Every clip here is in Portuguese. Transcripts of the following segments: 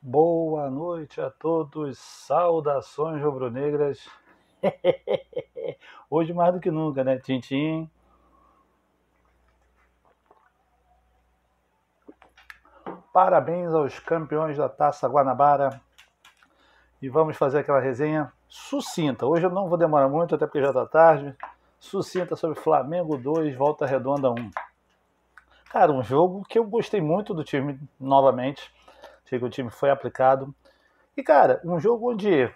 Boa noite a todos, saudações rubro-negras. Hoje mais do que nunca, né? Tintim. Parabéns aos campeões da Taça Guanabara. E vamos fazer aquela resenha sucinta. Hoje eu não vou demorar muito, até porque já está tarde. Sucinta sobre Flamengo 2, Volta Redonda 1. Cara, um jogo que eu gostei muito do time novamente. Achei que o time foi aplicado. E, cara, um jogo onde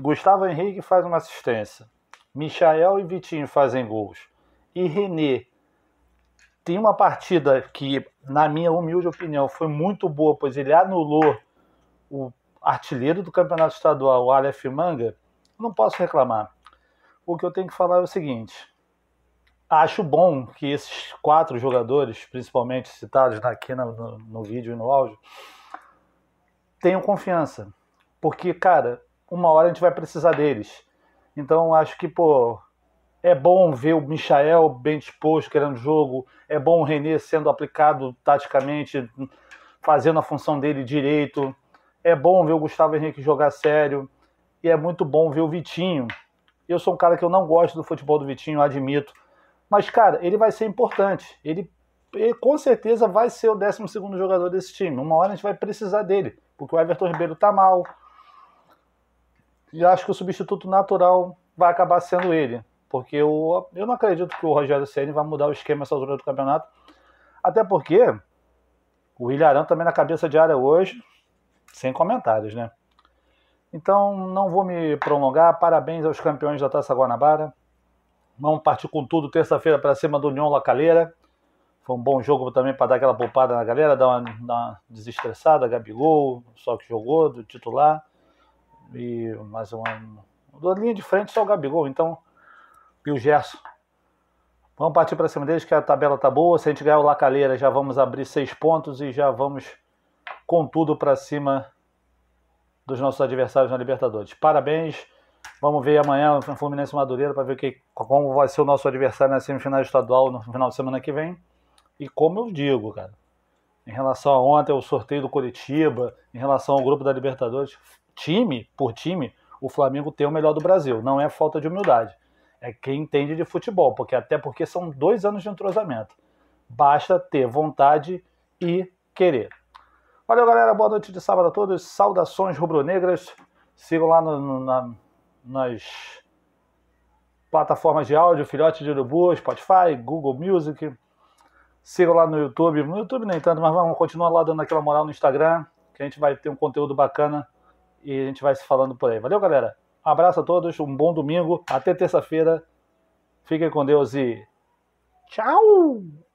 Gustavo Henrique faz uma assistência, Michael e Vitinho fazem gols, e René tem uma partida que, na minha humilde opinião, foi muito boa, pois ele anulou o artilheiro do campeonato estadual, o Aleph Manga. Não posso reclamar. O que eu tenho que falar é o seguinte: acho bom que esses quatro jogadores, principalmente citados aqui no, no vídeo e no áudio, tenham confiança. Porque, cara, uma hora a gente vai precisar deles. Então acho que, pô, é bom ver o Michael bem disposto, querendo jogo. É bom o René sendo aplicado taticamente, fazendo a função dele direito. É bom ver o Gustavo Henrique jogar sério. E é muito bom ver o Vitinho. Eu sou um cara que eu não gosto do futebol do Vitinho, admito. Mas, cara, ele vai ser importante. Ele, ele com certeza vai ser o 12 jogador desse time. Uma hora a gente vai precisar dele porque o Everton Ribeiro está mal. E acho que o substituto natural vai acabar sendo ele, porque eu, eu não acredito que o Rogério Ceni vai mudar o esquema essa altura do campeonato, até porque o Ilharão também na cabeça de área hoje, sem comentários, né? Então não vou me prolongar. Parabéns aos campeões da Taça Guanabara. Vamos partir com tudo terça-feira para cima do União Lacaleira. Foi um bom jogo também para dar aquela poupada na galera, dar uma, uma desestressada. Gabigol, só que jogou, do titular. E mais uma. Da linha de frente só o Gabigol, então. E o Gerson. Vamos partir para cima deles, que a tabela tá boa. Se a gente ganhar o Lacaleira, já vamos abrir seis pontos e já vamos com tudo para cima dos nossos adversários na Libertadores. Parabéns. Vamos ver amanhã o Fluminense Madureira para ver que, como vai ser o nosso adversário na semifinal estadual no final de semana que vem. E como eu digo, cara, em relação a ontem, o sorteio do Curitiba, em relação ao grupo da Libertadores, time por time, o Flamengo tem o melhor do Brasil. Não é falta de humildade. É quem entende de futebol, porque até porque são dois anos de entrosamento. Basta ter vontade e querer. Valeu, galera. Boa noite de sábado a todos. Saudações rubro-negras. Sigam lá no, no, na, nas plataformas de áudio, Filhote de Urubu, Spotify, Google Music. Sigam lá no YouTube. No YouTube nem tanto, mas vamos continuar lá dando aquela moral no Instagram, que a gente vai ter um conteúdo bacana e a gente vai se falando por aí. Valeu, galera. Um abraço a todos, um bom domingo. Até terça-feira. Fiquem com Deus e tchau!